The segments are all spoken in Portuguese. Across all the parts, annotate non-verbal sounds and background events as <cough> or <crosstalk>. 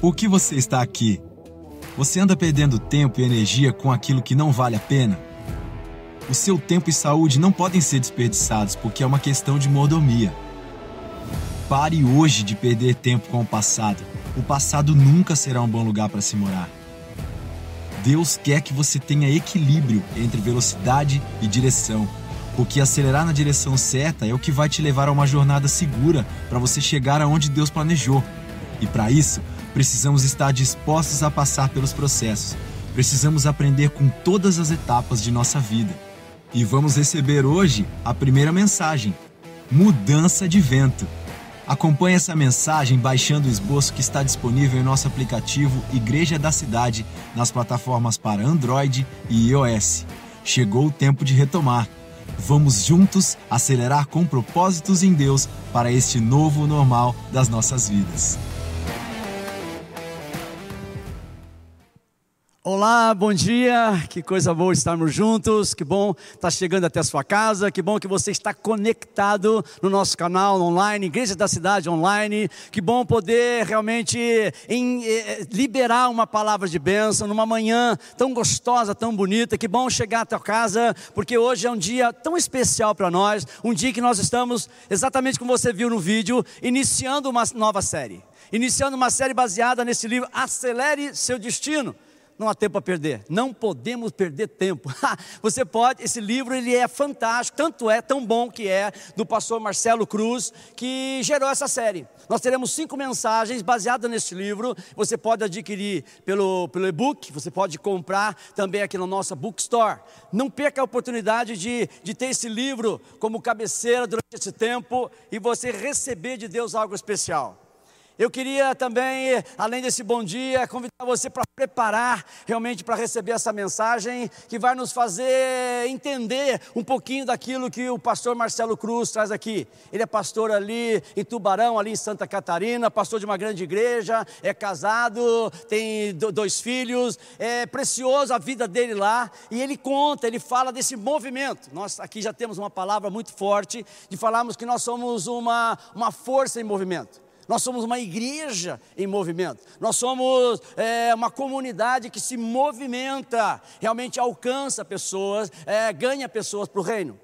Por que você está aqui? Você anda perdendo tempo e energia com aquilo que não vale a pena? O seu tempo e saúde não podem ser desperdiçados porque é uma questão de mordomia. Pare hoje de perder tempo com o passado. O passado nunca será um bom lugar para se morar. Deus quer que você tenha equilíbrio entre velocidade e direção, porque acelerar na direção certa é o que vai te levar a uma jornada segura para você chegar aonde Deus planejou. E para isso, precisamos estar dispostos a passar pelos processos. Precisamos aprender com todas as etapas de nossa vida. E vamos receber hoje a primeira mensagem: mudança de vento. Acompanhe essa mensagem baixando o esboço que está disponível em nosso aplicativo Igreja da Cidade nas plataformas para Android e iOS. Chegou o tempo de retomar. Vamos juntos acelerar com propósitos em Deus para este novo normal das nossas vidas. Olá, bom dia, que coisa boa estarmos juntos, que bom estar chegando até a sua casa, que bom que você está conectado no nosso canal online, Igreja da Cidade Online, que bom poder realmente em, eh, liberar uma palavra de bênção numa manhã tão gostosa, tão bonita, que bom chegar até a casa, porque hoje é um dia tão especial para nós, um dia que nós estamos, exatamente como você viu no vídeo, iniciando uma nova série, iniciando uma série baseada nesse livro, Acelere Seu Destino, não há tempo a perder. Não podemos perder tempo. <laughs> Você pode, esse livro ele é fantástico, tanto é tão bom que é do pastor Marcelo Cruz que gerou essa série. Nós teremos cinco mensagens baseadas nesse livro. Você pode adquirir pelo, pelo e-book, você pode comprar também aqui na nossa bookstore. Não perca a oportunidade de, de ter esse livro como cabeceira durante esse tempo e você receber de Deus algo especial. Eu queria também, além desse bom dia, convidar você para preparar realmente para receber essa mensagem que vai nos fazer entender um pouquinho daquilo que o pastor Marcelo Cruz traz aqui. Ele é pastor ali em Tubarão, ali em Santa Catarina, pastor de uma grande igreja, é casado, tem dois filhos, é precioso a vida dele lá e ele conta, ele fala desse movimento. Nós aqui já temos uma palavra muito forte de falarmos que nós somos uma, uma força em movimento. Nós somos uma igreja em movimento. Nós somos é, uma comunidade que se movimenta, realmente alcança pessoas, é, ganha pessoas para o reino.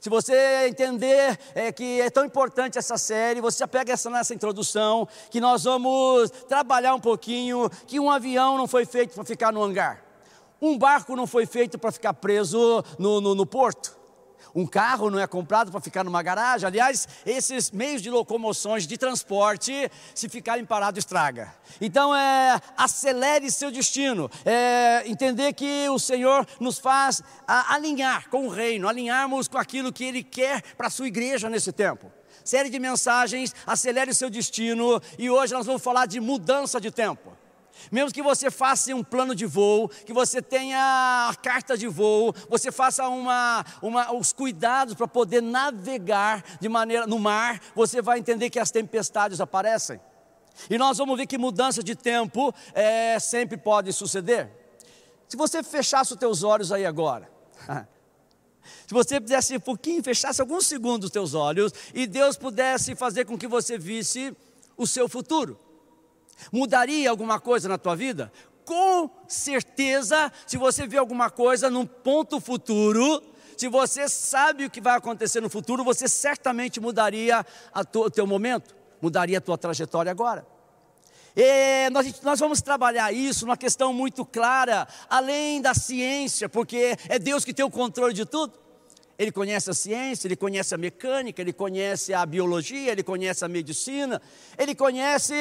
Se você entender é, que é tão importante essa série, você já pega essa nessa introdução, que nós vamos trabalhar um pouquinho, que um avião não foi feito para ficar no hangar. Um barco não foi feito para ficar preso no, no, no porto. Um carro não é comprado para ficar numa garagem. Aliás, esses meios de locomoções, de transporte, se ficarem parados, estraga. Então, é, acelere seu destino. É, entender que o Senhor nos faz a, alinhar com o reino, alinharmos com aquilo que Ele quer para a sua igreja nesse tempo série de mensagens, acelere seu destino, e hoje nós vamos falar de mudança de tempo. Mesmo que você faça um plano de voo, que você tenha a carta de voo, você faça uma, uma, os cuidados para poder navegar de maneira no mar, você vai entender que as tempestades aparecem. E nós vamos ver que mudança de tempo é, sempre pode suceder. Se você fechasse os teus olhos aí agora, <laughs> se você pudesse um pouquinho, fechasse alguns segundos os teus olhos e Deus pudesse fazer com que você visse o seu futuro. Mudaria alguma coisa na tua vida? Com certeza, se você vê alguma coisa num ponto futuro, se você sabe o que vai acontecer no futuro, você certamente mudaria o teu momento, mudaria a tua trajetória agora. E nós, nós vamos trabalhar isso numa questão muito clara, além da ciência, porque é Deus que tem o controle de tudo. Ele conhece a ciência, ele conhece a mecânica, ele conhece a biologia, ele conhece a medicina, ele conhece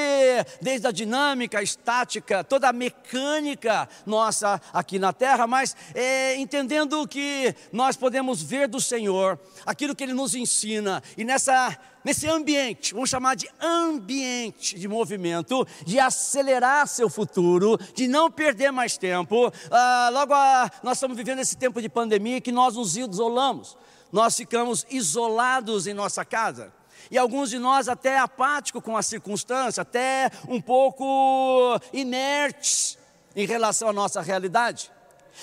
desde a dinâmica, a estática, toda a mecânica nossa aqui na Terra, mas é, entendendo que nós podemos ver do Senhor aquilo que Ele nos ensina, e nessa nesse ambiente, vamos chamar de ambiente de movimento, de acelerar seu futuro, de não perder mais tempo. Ah, logo, ah, nós estamos vivendo esse tempo de pandemia que nós nos isolamos, nós ficamos isolados em nossa casa. E alguns de nós até apáticos com a circunstância, até um pouco inertes em relação à nossa realidade.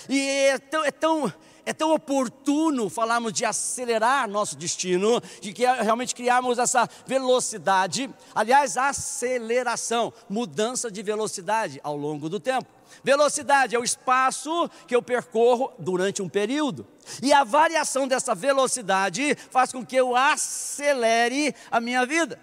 E é tão, é tão é tão oportuno falarmos de acelerar nosso destino, de que realmente criarmos essa velocidade. Aliás, aceleração, mudança de velocidade ao longo do tempo. Velocidade é o espaço que eu percorro durante um período. E a variação dessa velocidade faz com que eu acelere a minha vida.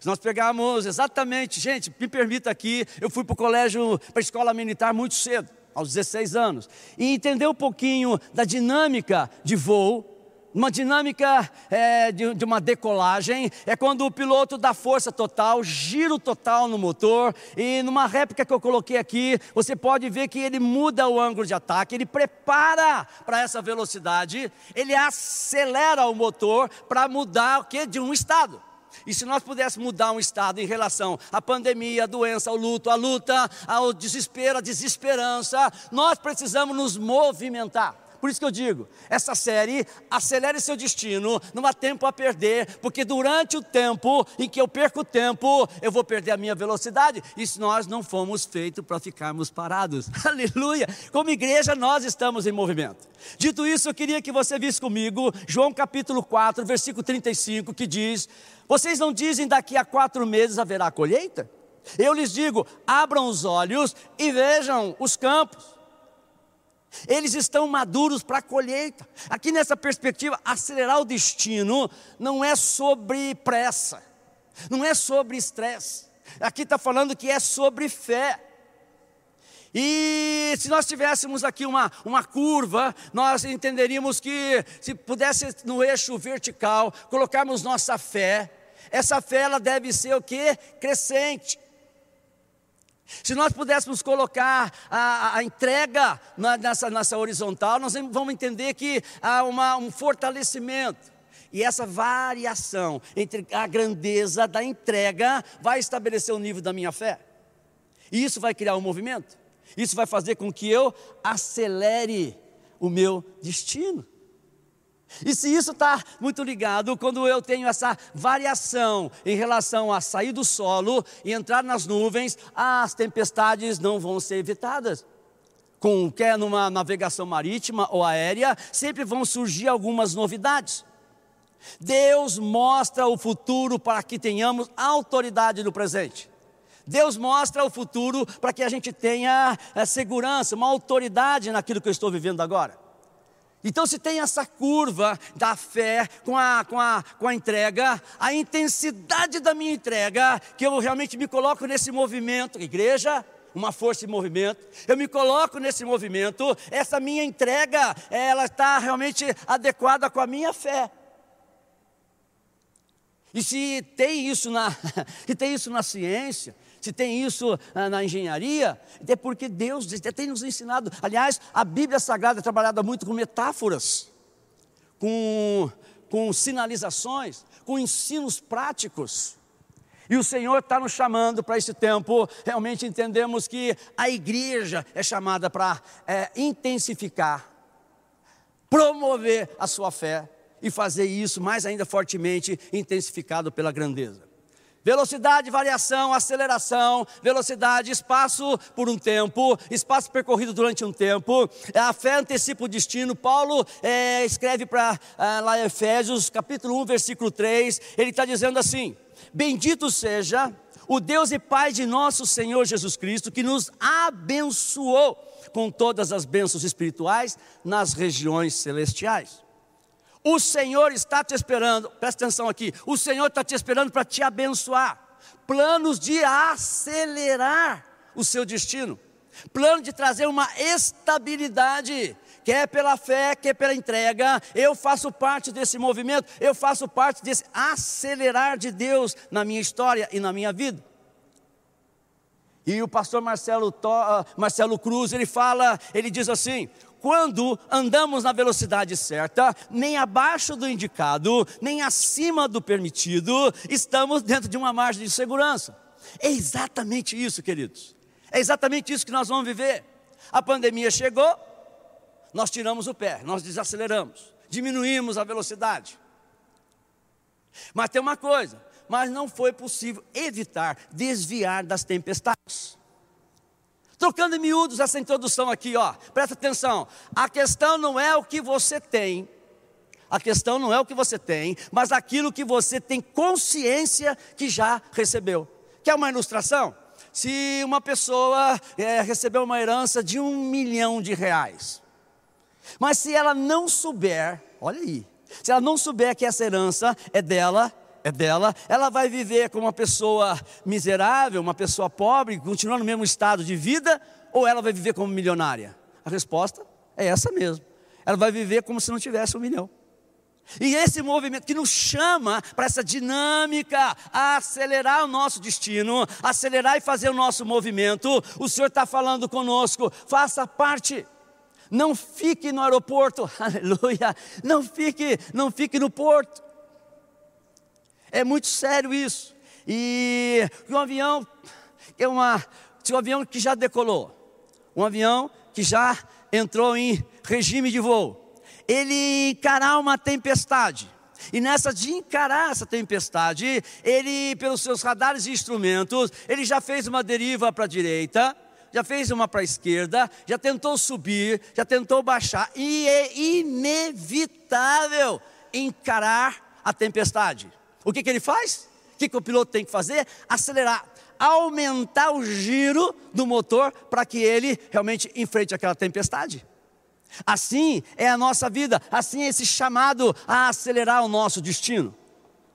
Se nós pegarmos exatamente, gente, me permita aqui, eu fui para o colégio, para a escola militar muito cedo aos 16 anos, e entender um pouquinho da dinâmica de voo, uma dinâmica é, de, de, uma decolagem é quando o piloto dá força total, giro total no motor, e numa réplica que eu coloquei aqui, você pode ver que ele muda o ângulo de ataque, ele prepara para essa velocidade, ele acelera o motor para mudar o que? De um estado. E se nós pudéssemos mudar um estado em relação à pandemia, à doença, ao luto, à luta, ao desespero, à desesperança, nós precisamos nos movimentar. Por isso que eu digo, essa série acelere seu destino, não há tempo a perder, porque durante o tempo em que eu perco tempo, eu vou perder a minha velocidade. Se nós não fomos feitos para ficarmos parados. <laughs> Aleluia! Como igreja, nós estamos em movimento. Dito isso, eu queria que você visse comigo João capítulo 4, versículo 35, que diz: Vocês não dizem daqui a quatro meses haverá colheita? Eu lhes digo: abram os olhos e vejam os campos eles estão maduros para a colheita. Aqui nessa perspectiva, acelerar o destino não é sobre pressa, não é sobre estresse. Aqui está falando que é sobre fé. E se nós tivéssemos aqui uma, uma curva, nós entenderíamos que se pudesse no eixo vertical colocarmos nossa fé, essa fé ela deve ser o que? Crescente. Se nós pudéssemos colocar a, a entrega na, nessa, nessa horizontal, nós vamos entender que há uma, um fortalecimento. E essa variação entre a grandeza da entrega vai estabelecer o nível da minha fé. E isso vai criar um movimento. Isso vai fazer com que eu acelere o meu destino. E se isso está muito ligado, quando eu tenho essa variação em relação a sair do solo e entrar nas nuvens, as tempestades não vão ser evitadas. Com quer numa navegação marítima ou aérea, sempre vão surgir algumas novidades. Deus mostra o futuro para que tenhamos autoridade no presente. Deus mostra o futuro para que a gente tenha é, segurança, uma autoridade naquilo que eu estou vivendo agora. Então, se tem essa curva da fé com a, com, a, com a entrega, a intensidade da minha entrega, que eu realmente me coloco nesse movimento, igreja, uma força em movimento, eu me coloco nesse movimento, essa minha entrega, ela está realmente adequada com a minha fé. E se tem isso na, <laughs> se tem isso na ciência, se tem isso ah, na engenharia, é porque Deus tem nos ensinado. Aliás, a Bíblia Sagrada é trabalhada muito com metáforas, com, com sinalizações, com ensinos práticos. E o Senhor está nos chamando para esse tempo. Realmente entendemos que a igreja é chamada para é, intensificar, promover a sua fé e fazer isso mais ainda fortemente intensificado pela grandeza. Velocidade, variação, aceleração, velocidade, espaço por um tempo, espaço percorrido durante um tempo. A fé antecipa o destino. Paulo é, escreve para é, lá em Efésios, capítulo 1, versículo 3, ele está dizendo assim: Bendito seja o Deus e Pai de nosso Senhor Jesus Cristo, que nos abençoou com todas as bênçãos espirituais nas regiões celestiais. O Senhor está te esperando, presta atenção aqui, o Senhor está te esperando para te abençoar. Planos de acelerar o seu destino, plano de trazer uma estabilidade, quer pela fé, quer pela entrega. Eu faço parte desse movimento, eu faço parte desse acelerar de Deus na minha história e na minha vida. E o pastor Marcelo, ah, Marcelo Cruz, ele fala, ele diz assim: quando andamos na velocidade certa, nem abaixo do indicado, nem acima do permitido, estamos dentro de uma margem de segurança. É exatamente isso, queridos. É exatamente isso que nós vamos viver. A pandemia chegou, nós tiramos o pé, nós desaceleramos, diminuímos a velocidade. Mas tem uma coisa, mas não foi possível evitar, desviar das tempestades. Trocando em miúdos essa introdução aqui, ó. Presta atenção. A questão não é o que você tem. A questão não é o que você tem, mas aquilo que você tem consciência que já recebeu. Quer uma ilustração? Se uma pessoa é, recebeu uma herança de um milhão de reais, mas se ela não souber, olha aí, se ela não souber que essa herança é dela, é dela, ela vai viver como uma pessoa miserável, uma pessoa pobre, continuando no mesmo estado de vida, ou ela vai viver como milionária? A resposta é essa mesmo. Ela vai viver como se não tivesse um milhão. E esse movimento que nos chama para essa dinâmica, a acelerar o nosso destino, acelerar e fazer o nosso movimento, o Senhor está falando conosco, faça parte. Não fique no aeroporto, <laughs> aleluia. Não fique, não fique no porto. É muito sério isso. E um avião é uma, um avião que já decolou, um avião que já entrou em regime de voo ele encarar uma tempestade. E nessa de encarar essa tempestade, ele, pelos seus radares e instrumentos, ele já fez uma deriva para a direita, já fez uma para a esquerda, já tentou subir, já tentou baixar, e é inevitável encarar a tempestade. O que, que ele faz? O que, que o piloto tem que fazer? Acelerar, aumentar o giro do motor para que ele realmente enfrente aquela tempestade. Assim é a nossa vida, assim é esse chamado a acelerar o nosso destino,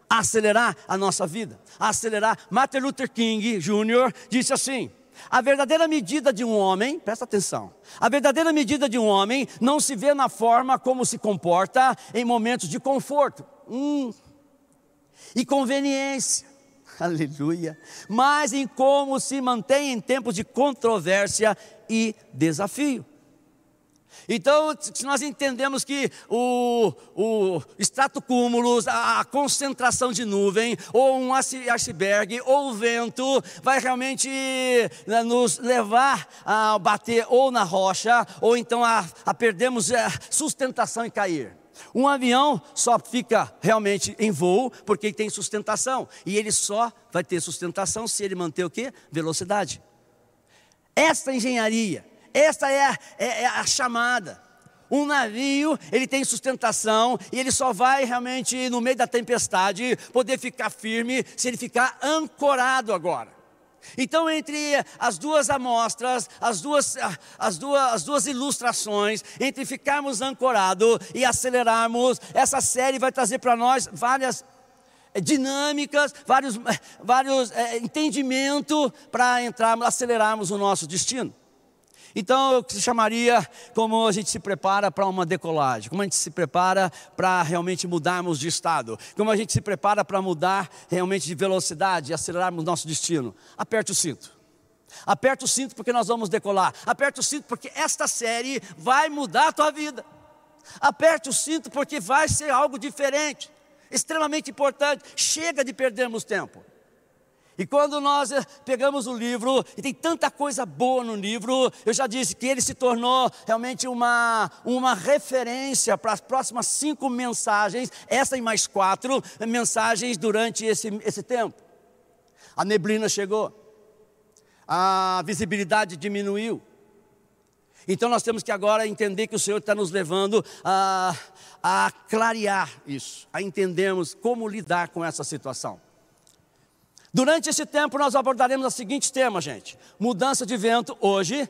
a acelerar a nossa vida, a acelerar. Martin Luther King Jr. disse assim: a verdadeira medida de um homem, presta atenção, a verdadeira medida de um homem não se vê na forma como se comporta em momentos de conforto hum, e conveniência, aleluia, mas em como se mantém em tempos de controvérsia e desafio. Então, se nós entendemos que o, o extrato cúmulos, a, concentração de nuvem, ou um iceberg, ou o vento, vai realmente né, nos levar a bater ou na rocha, ou então a, a perdermos a é, sustentação e cair. Um avião só fica realmente em voo porque ele tem sustentação. E ele só vai ter sustentação se ele manter o que? Velocidade. Esta engenharia esta é a, é, é a chamada. Um navio, ele tem sustentação e ele só vai realmente no meio da tempestade poder ficar firme se ele ficar ancorado agora. Então, entre as duas amostras, as duas, as duas, as duas ilustrações, entre ficarmos ancorados e acelerarmos, essa série vai trazer para nós várias eh, dinâmicas, vários, eh, vários é, entendimentos para entrarmos, acelerarmos o nosso destino. Então, eu chamaria como a gente se prepara para uma decolagem, como a gente se prepara para realmente mudarmos de estado, como a gente se prepara para mudar realmente de velocidade e acelerarmos nosso destino. Aperte o cinto. Aperte o cinto porque nós vamos decolar. Aperte o cinto porque esta série vai mudar a tua vida. Aperte o cinto porque vai ser algo diferente, extremamente importante. Chega de perdermos tempo. E quando nós eh, pegamos o livro, e tem tanta coisa boa no livro, eu já disse que ele se tornou realmente uma, uma referência para as próximas cinco mensagens, essa e mais quatro mensagens durante esse, esse tempo. A neblina chegou, a visibilidade diminuiu. Então nós temos que agora entender que o Senhor está nos levando a, a clarear isso, a entendermos como lidar com essa situação. Durante esse tempo nós abordaremos o seguinte tema, gente: mudança de vento hoje.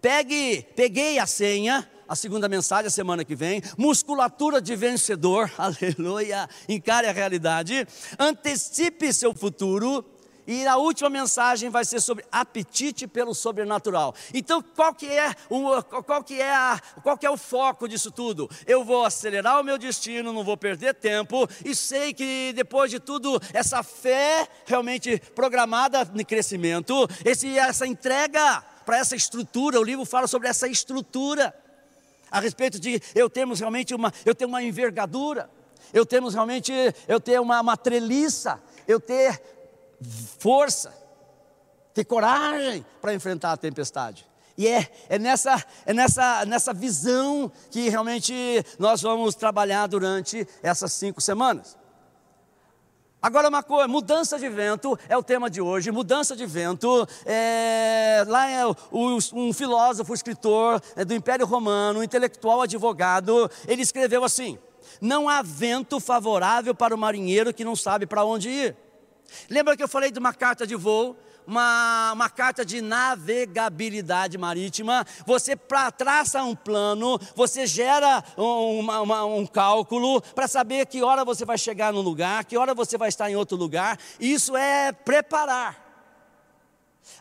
Pegue, peguei a senha, a segunda mensagem a semana que vem. Musculatura de vencedor, <laughs> aleluia. Encare a realidade. Antecipe seu futuro. E a última mensagem vai ser sobre apetite pelo sobrenatural. Então, qual que é o, qual que é a, qual que é o foco disso tudo? Eu vou acelerar o meu destino, não vou perder tempo e sei que depois de tudo essa fé realmente programada de crescimento, esse, essa entrega para essa estrutura, o livro fala sobre essa estrutura a respeito de eu termos realmente uma, eu ter uma envergadura, eu temos realmente, eu ter uma, uma treliça, eu ter força, ter coragem para enfrentar a tempestade. E é, é, nessa, é nessa, nessa visão que realmente nós vamos trabalhar durante essas cinco semanas. Agora, uma coisa, mudança de vento é o tema de hoje. Mudança de vento. É, lá é um filósofo, escritor é, do Império Romano, intelectual, advogado. Ele escreveu assim: Não há vento favorável para o marinheiro que não sabe para onde ir. Lembra que eu falei de uma carta de voo? uma, uma carta de navegabilidade marítima, você pra, traça um plano, você gera um, uma, uma, um cálculo para saber que hora você vai chegar no lugar, que hora você vai estar em outro lugar. Isso é preparar.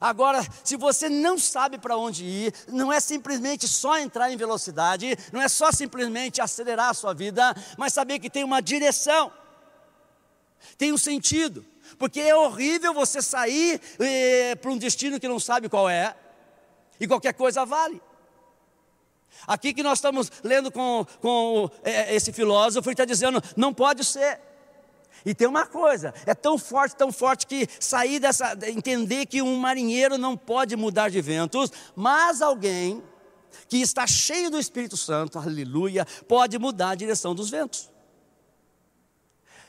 Agora, se você não sabe para onde ir, não é simplesmente só entrar em velocidade, não é só simplesmente acelerar a sua vida, mas saber que tem uma direção, tem um sentido. Porque é horrível você sair eh, para um destino que não sabe qual é, e qualquer coisa vale. Aqui que nós estamos lendo com, com eh, esse filósofo, ele está dizendo: não pode ser. E tem uma coisa, é tão forte, tão forte que sair dessa, entender que um marinheiro não pode mudar de ventos, mas alguém que está cheio do Espírito Santo, aleluia, pode mudar a direção dos ventos.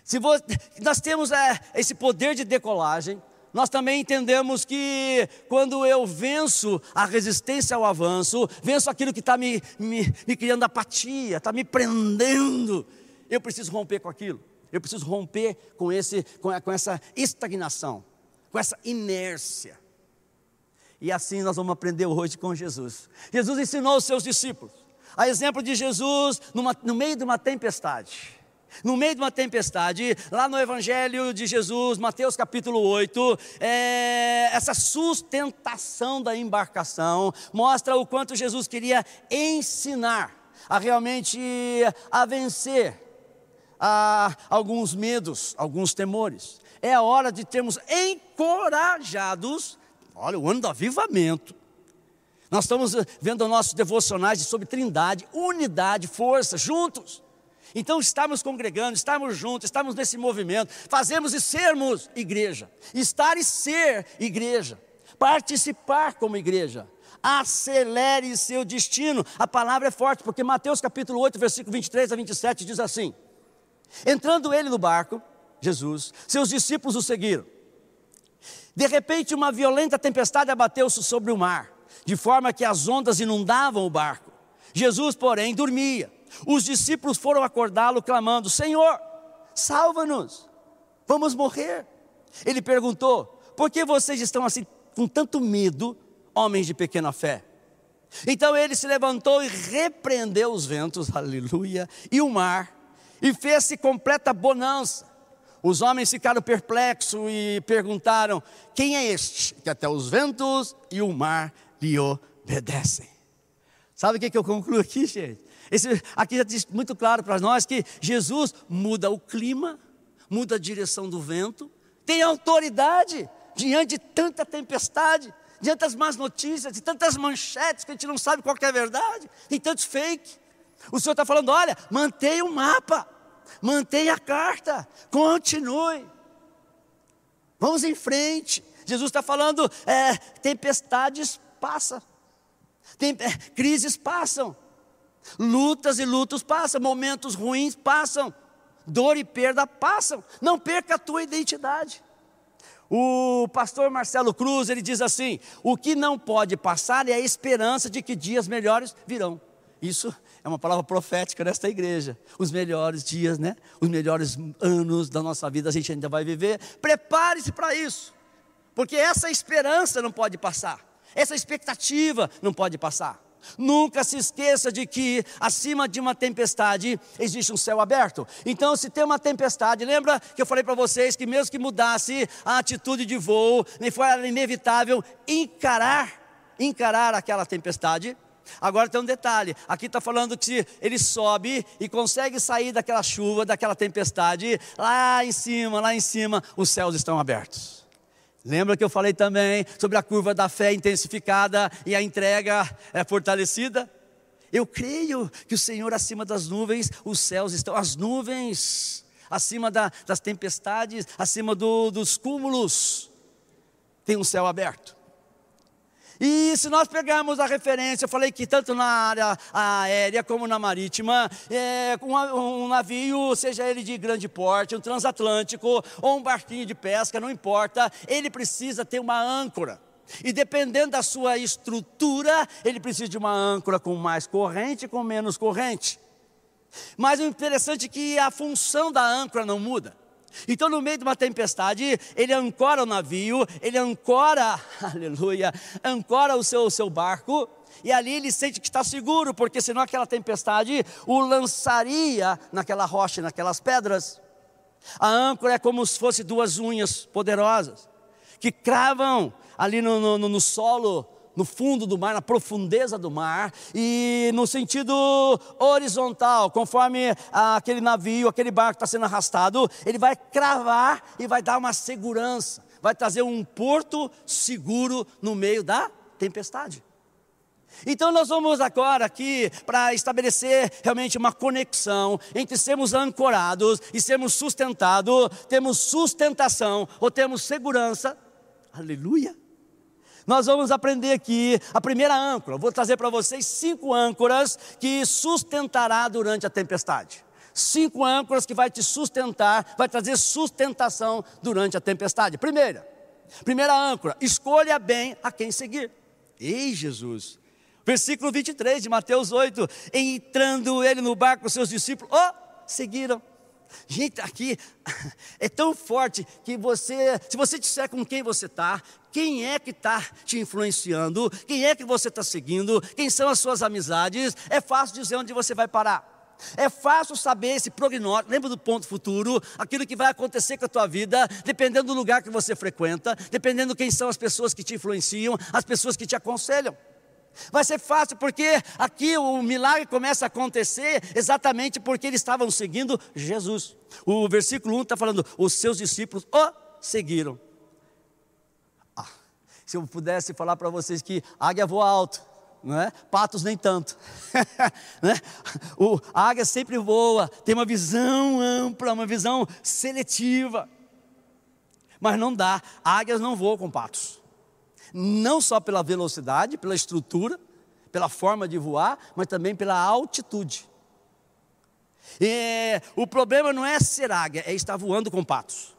Se você, nós temos é, esse poder de decolagem, nós também entendemos que quando eu venço a resistência ao avanço, venço aquilo que está me, me, me criando apatia, está me prendendo, eu preciso romper com aquilo. Eu preciso romper com, esse, com, com essa estagnação, com essa inércia. E assim nós vamos aprender hoje com Jesus. Jesus ensinou os seus discípulos, a exemplo de Jesus numa, no meio de uma tempestade. No meio de uma tempestade, lá no Evangelho de Jesus, Mateus capítulo 8, é, essa sustentação da embarcação mostra o quanto Jesus queria ensinar a realmente a vencer a alguns medos, alguns temores. É a hora de termos encorajados, olha, o ano do avivamento. Nós estamos vendo nossos devocionais sobre trindade, unidade, força, juntos. Então, estarmos congregando, estarmos juntos, estarmos nesse movimento, fazemos e sermos igreja, estar e ser igreja, participar como igreja, acelere seu destino. A palavra é forte, porque Mateus capítulo 8, versículo 23 a 27 diz assim: Entrando ele no barco, Jesus, seus discípulos o seguiram. De repente, uma violenta tempestade abateu-se sobre o mar, de forma que as ondas inundavam o barco. Jesus, porém, dormia. Os discípulos foram acordá-lo, clamando: Senhor, salva-nos, vamos morrer. Ele perguntou: Por que vocês estão assim com tanto medo, homens de pequena fé? Então ele se levantou e repreendeu os ventos, <laughs> aleluia, e o mar, e fez-se completa bonança. Os homens ficaram perplexos e perguntaram: Quem é este que até os ventos e o mar lhe obedecem? Sabe o que eu concluo aqui, gente? Esse, aqui já diz muito claro para nós que Jesus muda o clima, muda a direção do vento, tem autoridade diante de tanta tempestade, diante das más notícias, de tantas manchetes que a gente não sabe qual é a verdade, tem tantos fake. O Senhor está falando: olha, mantenha o mapa, mantenha a carta, continue, vamos em frente. Jesus está falando: é, tempestades passam, tem, é, crises passam, Lutas e lutos passam, momentos ruins passam, dor e perda passam. Não perca a tua identidade. O pastor Marcelo Cruz, ele diz assim: "O que não pode passar é a esperança de que dias melhores virão". Isso é uma palavra profética nesta igreja. Os melhores dias, né? Os melhores anos da nossa vida a gente ainda vai viver. Prepare-se para isso. Porque essa esperança não pode passar. Essa expectativa não pode passar. Nunca se esqueça de que acima de uma tempestade existe um céu aberto. Então, se tem uma tempestade, lembra que eu falei para vocês que mesmo que mudasse a atitude de voo, foi inevitável encarar, encarar aquela tempestade. Agora tem um detalhe: aqui está falando que ele sobe e consegue sair daquela chuva, daquela tempestade, lá em cima, lá em cima, os céus estão abertos. Lembra que eu falei também sobre a curva da fé intensificada e a entrega é fortalecida? Eu creio que o Senhor acima das nuvens, os céus estão, as nuvens, acima da, das tempestades, acima do, dos cúmulos, tem um céu aberto. E se nós pegarmos a referência, eu falei que tanto na área aérea como na marítima, é, um, um, navio, seja ele de grande porte, um transatlântico ou um barquinho de pesca, não importa, ele precisa ter uma âncora. E dependendo da sua estrutura, ele precisa de uma âncora com mais corrente e com menos corrente. Mas o interessante é que a função da âncora não muda. Então, no meio de uma tempestade, ele ancora o navio, ele ancora, <laughs> aleluia, ancora o seu, o seu barco, e ali ele sente que está seguro, porque senão aquela tempestade o lançaria naquela rocha, naquelas pedras. A âncora é como se fosse duas unhas poderosas, que cravam ali no, no, no solo no fundo do mar, na profundeza do mar, e no sentido horizontal, conforme aquele navio, aquele barco está sendo arrastado, ele vai cravar e vai dar uma segurança, vai trazer um porto seguro no meio da tempestade. Então nós vamos agora aqui para estabelecer realmente uma conexão entre sermos ancorados e sermos sustentados, temos sustentação ou temos segurança. Aleluia nós vamos aprender aqui a primeira âncora. Vou trazer para vocês cinco âncoras que sustentará durante a tempestade. Cinco âncoras que vai te sustentar, vai trazer sustentação durante a tempestade. Primeira, primeira âncora, escolha bem a quem seguir. Ei, Jesus. Versículo 23 de Mateus 8: Entrando ele no barco seus discípulos, oh, seguiram. Gente, aqui <laughs> é tão forte que você, se você disser com quem você está, quem é que está te influenciando, quem é que você está seguindo, quem são as suas amizades, é fácil dizer onde você vai parar. É fácil saber esse prognóstico, lembra do ponto futuro, aquilo que vai acontecer com a tua vida, dependendo do lugar que você frequenta, dependendo quem são as pessoas que te influenciam, as pessoas que te aconselham. Vai ser fácil porque aqui o milagre começa a acontecer exatamente porque eles estavam seguindo Jesus. O versículo 1 está falando: os seus discípulos o seguiram. Ah, se eu pudesse falar para vocês que águia voa alto, não é? Patos nem tanto. <laughs> né? o, a águia sempre voa, tem uma visão ampla, uma visão seletiva. Mas não dá, águias não voam com patos não só pela velocidade, pela estrutura, pela forma de voar, mas também pela altitude. E, o problema não é ser águia, é estar voando com patos.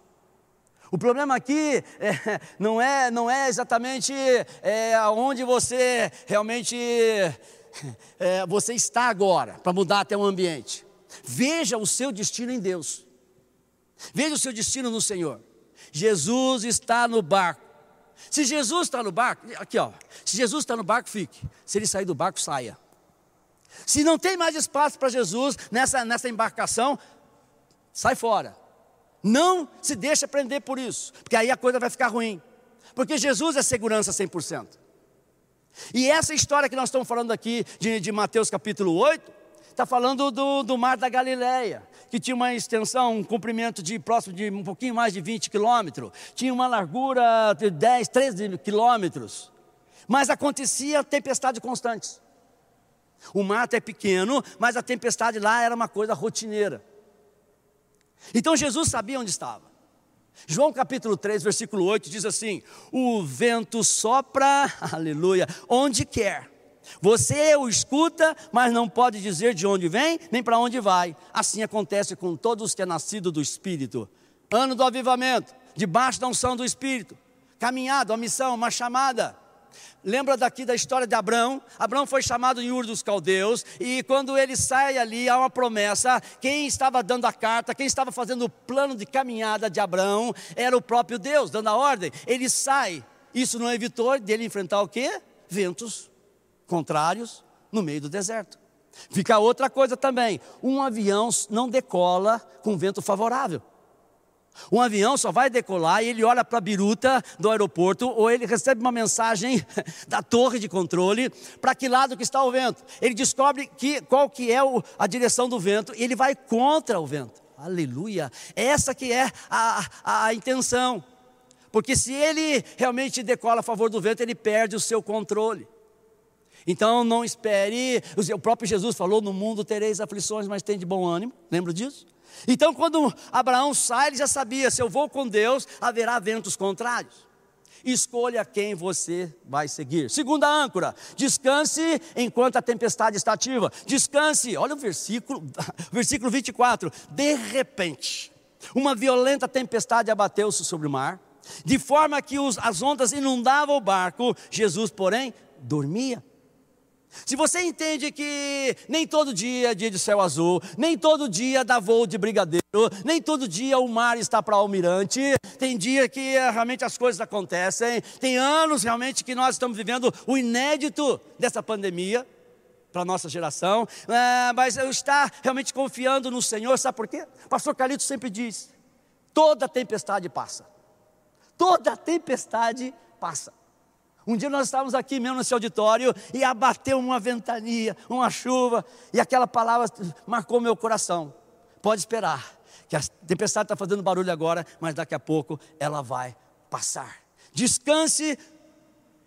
O problema aqui é, não, é, não é exatamente é, onde você realmente é, você está agora, para mudar até o ambiente. Veja o seu destino em Deus. Veja o seu destino no Senhor. Jesus está no barco. Se Jesus está no barco, aqui ó, se Jesus está no barco, fique. Se ele sair do barco, saia. Se não tem mais espaço para Jesus nessa, nessa embarcação, sai fora. Não se deixa prender por isso, porque aí a coisa vai ficar ruim. Porque Jesus é segurança 100%. E essa história que nós estamos falando aqui de, de Mateus capítulo 8, está falando do, do mar da Galileia que tinha uma extensão, um comprimento de próximo de um pouquinho mais de 20 quilômetros, tinha uma largura de 10, 13 quilômetros, mas acontecia tempestades constantes. O mato é pequeno, mas a tempestade lá era uma coisa rotineira. Então Jesus sabia onde estava. João capítulo 3, versículo 8 diz assim: O vento sopra, <laughs> aleluia, onde quer você o escuta, mas não pode dizer de onde vem, nem para onde vai. Assim acontece com todos que é nascido do Espírito. Ano do avivamento, debaixo da unção do Espírito. Caminhada, uma missão, uma chamada. Lembra daqui da história de Abraão? Abraão foi chamado em Ur dos Caldeus, e quando ele sai ali, há uma promessa. Quem estava dando a carta, quem estava fazendo o plano de caminhada de Abraão, era o próprio Deus, dando a ordem. Ele sai. Isso não evitou dele enfrentar o quê? Ventos contrários no meio do deserto. Fica outra coisa também: um avião não decola com vento favorável. Um avião só vai decolar e ele olha para a biruta do aeroporto ou ele recebe uma mensagem <laughs> da torre de controle para que lado que está o vento. Ele descobre que, qual que é o, a direção do vento e ele vai contra o vento. Aleluia! Essa que é a, a, a intenção. Porque se ele realmente decola a favor do vento, ele perde o seu controle. Então não espere, o próprio Jesus falou: no mundo tereis aflições, mas tem de bom ânimo. Lembra disso? Então, quando Abraão sai, ele já sabia: se eu vou com Deus, haverá ventos contrários. Escolha quem você vai seguir. Segunda âncora, descanse enquanto a tempestade está ativa. Descanse, olha o versículo, <laughs> versículo 24. De repente, uma violenta tempestade abateu-se sobre o mar, de forma que os, as ondas inundavam o barco. Jesus, porém, dormia. Se você entende que nem todo dia é dia de céu azul, nem todo dia dá voo de brigadeiro, nem todo dia o mar está para almirante, tem dia que eh, realmente as coisas acontecem, tem anos realmente que nós estamos vivendo o inédito dessa pandemia para a nossa geração, é, mas eu estar realmente confiando no Senhor, sabe por quê? O pastor Carlito sempre diz: toda tempestade passa, toda tempestade passa. Um dia nós estávamos aqui mesmo nesse auditório e abateu uma ventania, uma chuva, e aquela palavra marcou meu coração. Pode esperar, que a tempestade está fazendo barulho agora, mas daqui a pouco ela vai passar. Descanse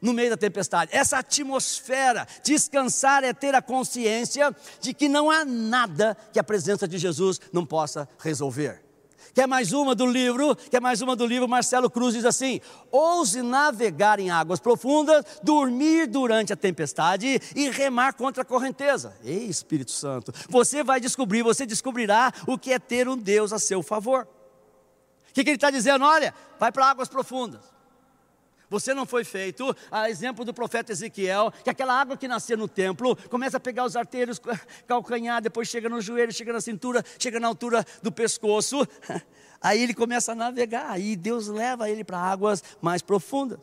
no meio da tempestade. Essa atmosfera, descansar é ter a consciência de que não há nada que a presença de Jesus não possa resolver. Quer mais uma do livro? Quer mais uma do livro? Marcelo Cruz diz assim: ouse navegar em águas profundas, dormir durante a tempestade e remar contra a correnteza. Ei, Espírito Santo, você vai descobrir, você descobrirá o que é ter um Deus a seu favor. O que, que ele está dizendo? Olha, vai para águas profundas. Você não foi feito, a exemplo do profeta Ezequiel, que aquela água que nascia no templo começa a pegar os arteiros, <laughs> calcanhar, depois chega no joelho, chega na cintura, chega na altura do pescoço. <laughs> Aí ele começa a navegar, aí Deus leva ele para águas mais profundas.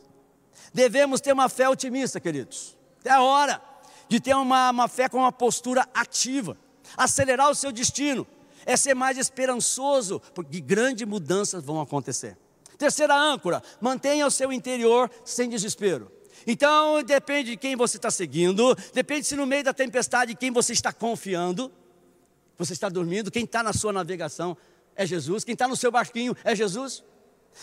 Devemos ter uma fé otimista, queridos. É a hora de ter uma, uma fé com uma postura ativa, acelerar o seu destino, é ser mais esperançoso, porque grandes mudanças vão acontecer. Terceira âncora, mantenha o seu interior sem desespero. Então, depende de quem você está seguindo, depende se no meio da tempestade quem você está confiando. Você está dormindo, quem está na sua navegação é Jesus, quem está no seu barquinho é Jesus.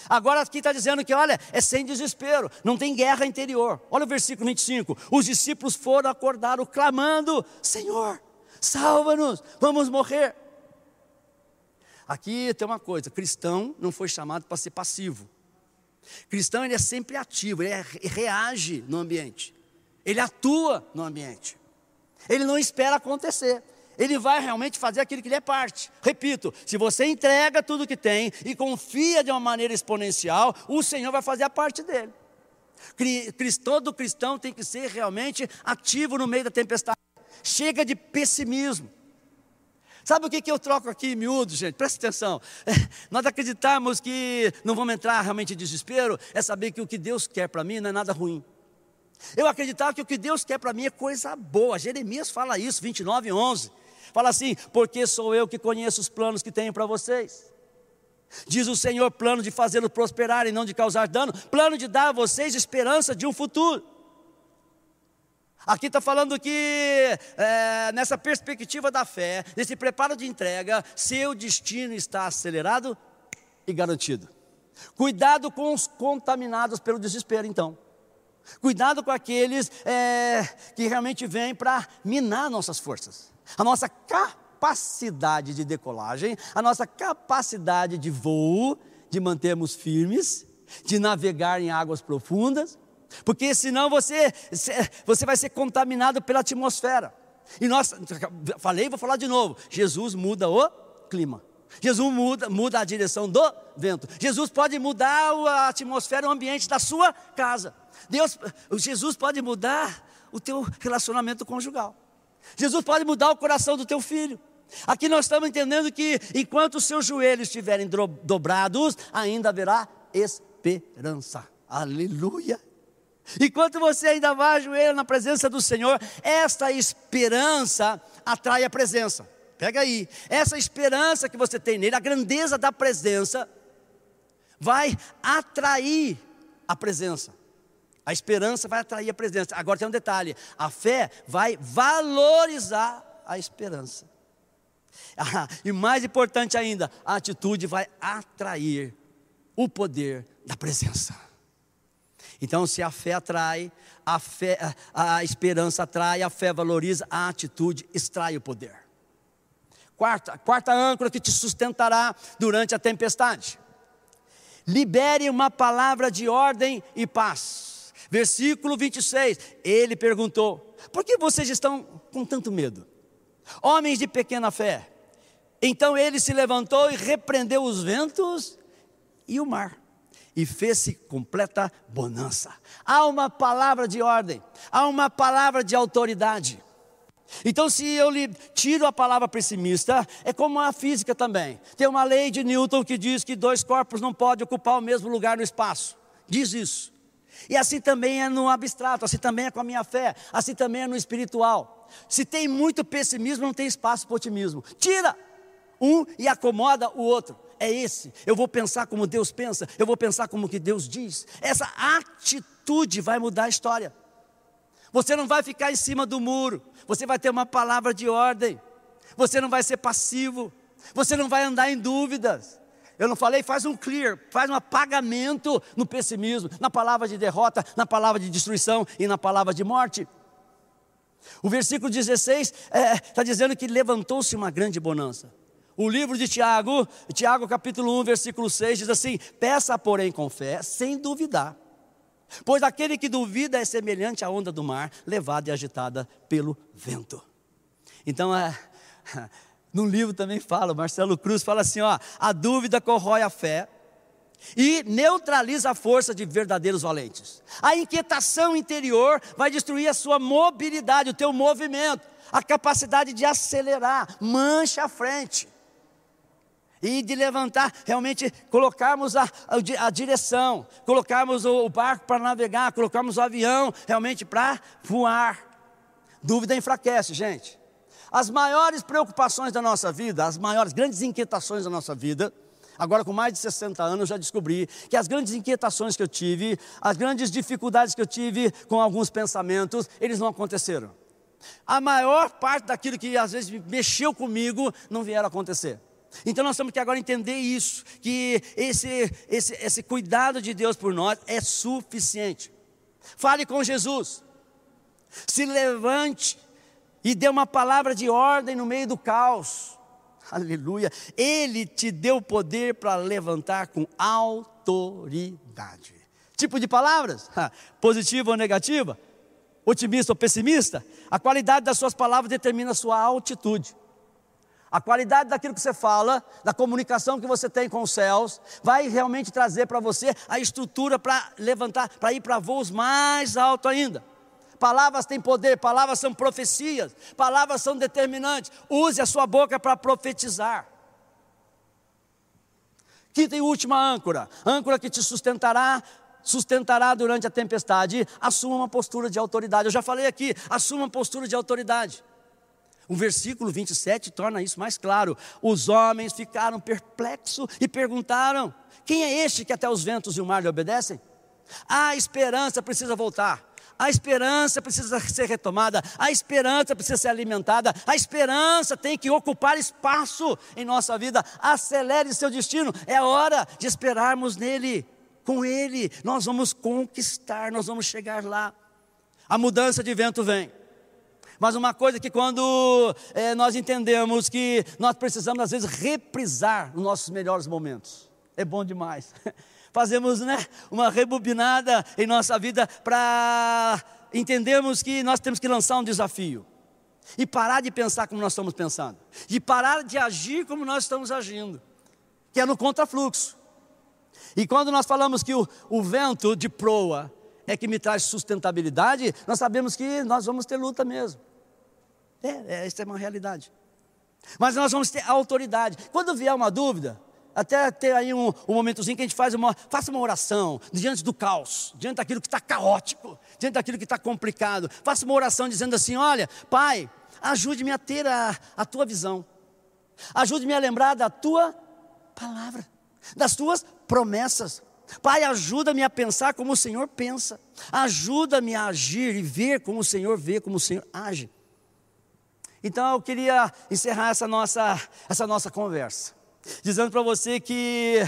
Agora aqui está dizendo que, olha, é sem desespero, não tem guerra interior. Olha o versículo 25: os discípulos foram acordar, clamando: Senhor, salva-nos, vamos morrer. Aqui tem uma coisa: cristão não foi chamado para ser passivo. Cristão ele é sempre ativo, ele, é, reage no ambiente, ele atua no ambiente, ele não espera acontecer. Ele vai realmente fazer aquilo que lhe é parte. Repito, se você entrega tudo que tem e confia de uma maneira exponencial, o Senhor vai fazer a parte dele. Todo cristão tem que ser realmente ativo no meio da tempestade. Chega de pessimismo. Sabe o que, que eu troco aqui, miúdo, gente? Presta atenção. É, nós acreditamos que não vamos entrar realmente em desespero, é saber que o que Deus quer para mim não é nada ruim. Eu acreditar que o que Deus quer para mim é coisa boa. Jeremias fala isso, 29, 11. Fala assim: porque sou eu que conheço os planos que tenho para vocês. Diz o Senhor: plano de fazê-los prosperar e não de causar dano, plano de dar a vocês esperança de um futuro. Aqui está falando que é, nessa perspectiva da fé, nesse preparo de entrega, seu destino está acelerado e garantido. Cuidado com os contaminados pelo desespero, então. Cuidado com aqueles é, que realmente vêm para minar nossas forças, a nossa capacidade de decolagem, a nossa capacidade de voo, de mantermos firmes, de navegar em águas profundas porque senão você, você vai ser contaminado pela atmosfera. E nós, falei, vou falar de novo: Jesus muda o clima. Jesus muda, muda a direção do vento. Jesus pode mudar a atmosfera, o ambiente da sua casa. Deus, Jesus pode mudar o teu relacionamento conjugal. Jesus pode mudar o coração do teu filho. Aqui nós estamos entendendo que enquanto os seus joelhos estiverem dobrados, ainda haverá esperança. Aleluia. Enquanto você ainda vai ajoelhar na presença do Senhor, esta esperança atrai a presença. Pega aí, essa esperança que você tem nele, a grandeza da presença, vai atrair a presença. A esperança vai atrair a presença. Agora tem um detalhe: a fé vai valorizar a esperança. Ah, e mais importante ainda, a atitude vai atrair o poder da presença. Então, se a fé atrai, a, fé, a esperança atrai, a fé valoriza, a atitude extrai o poder. Quarta, quarta âncora que te sustentará durante a tempestade. libere uma palavra de ordem e paz. Versículo 26, ele perguntou: Por que vocês estão com tanto medo? Homens de pequena fé. Então ele se levantou e repreendeu os ventos e o mar, e fez-se completa bonança. Há uma palavra de ordem, há uma palavra de autoridade. Então, se eu lhe tiro a palavra pessimista, é como a física também. Tem uma lei de Newton que diz que dois corpos não podem ocupar o mesmo lugar no espaço. Diz isso. E assim também é no abstrato, assim também é com a minha fé, assim também é no espiritual. Se tem muito pessimismo, não tem espaço para otimismo. Tira um e acomoda o outro. É esse. Eu vou pensar como Deus pensa, eu vou pensar como que Deus diz. Essa atitude vai mudar a história. Você não vai ficar em cima do muro, você vai ter uma palavra de ordem. Você não vai ser passivo, você não vai andar em dúvidas. Eu não falei, faz um clear, faz um apagamento no pessimismo, na palavra de derrota, na palavra de destruição e na palavra de morte. O versículo 16 está é, tá dizendo que levantou-se uma grande bonança. O livro de Tiago, Tiago capítulo 1, versículo 6, diz assim: Peça, porém, com fé, sem duvidar. Pois aquele que duvida é semelhante à onda do mar, levada e agitada pelo vento. Então, é, <laughs> no livro também fala, Marcelo Cruz fala assim: ó, a dúvida corrói a fé e neutraliza a força de verdadeiros valentes. A inquietação interior vai destruir a sua mobilidade, o teu movimento, a capacidade de acelerar, mancha a frente e de levantar, realmente colocarmos a, a, a direção, colocarmos o, o barco para navegar, colocarmos o avião realmente para voar. Dúvida enfraquece, gente. As maiores preocupações da nossa vida, as maiores, grandes inquietações da nossa vida, agora com mais de 60 anos eu já descobri que as grandes inquietações que eu tive, as grandes dificuldades que eu tive com alguns pensamentos, eles não aconteceram. A maior parte daquilo que às vezes mexeu comigo não vieram acontecer. Então nós temos que agora entender isso, que esse, esse, esse cuidado de Deus por nós é suficiente. Fale com Jesus, se levante e dê uma palavra de ordem no meio do caos. Aleluia. Ele te deu poder para levantar com autoridade. Tipo de palavras? Positiva ou negativa? Otimista ou pessimista? A qualidade das suas palavras determina a sua altitude. A qualidade daquilo que você fala, da comunicação que você tem com os céus, vai realmente trazer para você a estrutura para levantar, para ir para voos mais altos ainda. Palavras têm poder, palavras são profecias, palavras são determinantes. Use a sua boca para profetizar. Quinta e última âncora, âncora que te sustentará sustentará durante a tempestade, assuma uma postura de autoridade. Eu já falei aqui, assuma uma postura de autoridade. O versículo 27 torna isso mais claro. Os homens ficaram perplexos e perguntaram: Quem é este que até os ventos e o mar lhe obedecem? A esperança precisa voltar. A esperança precisa ser retomada, a esperança precisa ser alimentada, a esperança tem que ocupar espaço em nossa vida. Acelere seu destino, é hora de esperarmos nele, com ele. Nós vamos conquistar, nós vamos chegar lá. A mudança de vento vem. Mas uma coisa que quando é, nós entendemos que nós precisamos às vezes reprisar os nossos melhores momentos, é bom demais. <laughs> Fazemos né, uma rebobinada em nossa vida para entendermos que nós temos que lançar um desafio. E parar de pensar como nós estamos pensando. E parar de agir como nós estamos agindo. Que é no contrafluxo. E quando nós falamos que o, o vento de proa é que me traz sustentabilidade, nós sabemos que nós vamos ter luta mesmo. É, é, essa é uma realidade. Mas nós vamos ter autoridade. Quando vier uma dúvida, até ter aí um, um momentozinho que a gente faz uma, faça uma oração diante do caos, diante daquilo que está caótico, diante daquilo que está complicado. Faça uma oração dizendo assim: olha, Pai, ajude-me a ter a, a tua visão, ajude-me a lembrar da tua palavra, das tuas promessas. Pai, ajuda-me a pensar como o Senhor pensa, ajuda-me a agir e ver como o Senhor vê, como o Senhor age. Então eu queria encerrar essa nossa, essa nossa conversa, dizendo para você que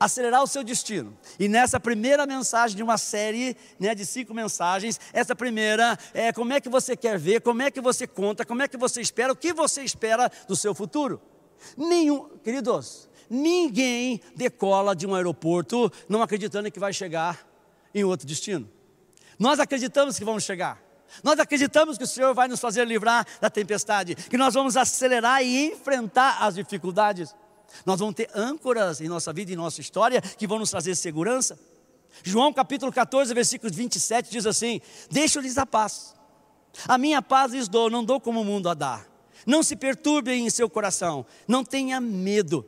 acelerar o seu destino. E nessa primeira mensagem de uma série né, de cinco mensagens, essa primeira é como é que você quer ver, como é que você conta, como é que você espera, o que você espera do seu futuro. Nenhum, queridos, Ninguém decola de um aeroporto não acreditando que vai chegar em outro destino. Nós acreditamos que vamos chegar. Nós acreditamos que o Senhor vai nos fazer livrar da tempestade, que nós vamos acelerar e enfrentar as dificuldades. Nós vamos ter âncoras em nossa vida e em nossa história que vão nos trazer segurança. João capítulo 14, versículo 27 diz assim: Deixo-lhes a paz. A minha paz lhes dou, não dou como o mundo a dá. Não se perturbem em seu coração, não tenha medo.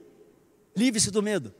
Livre-se do medo.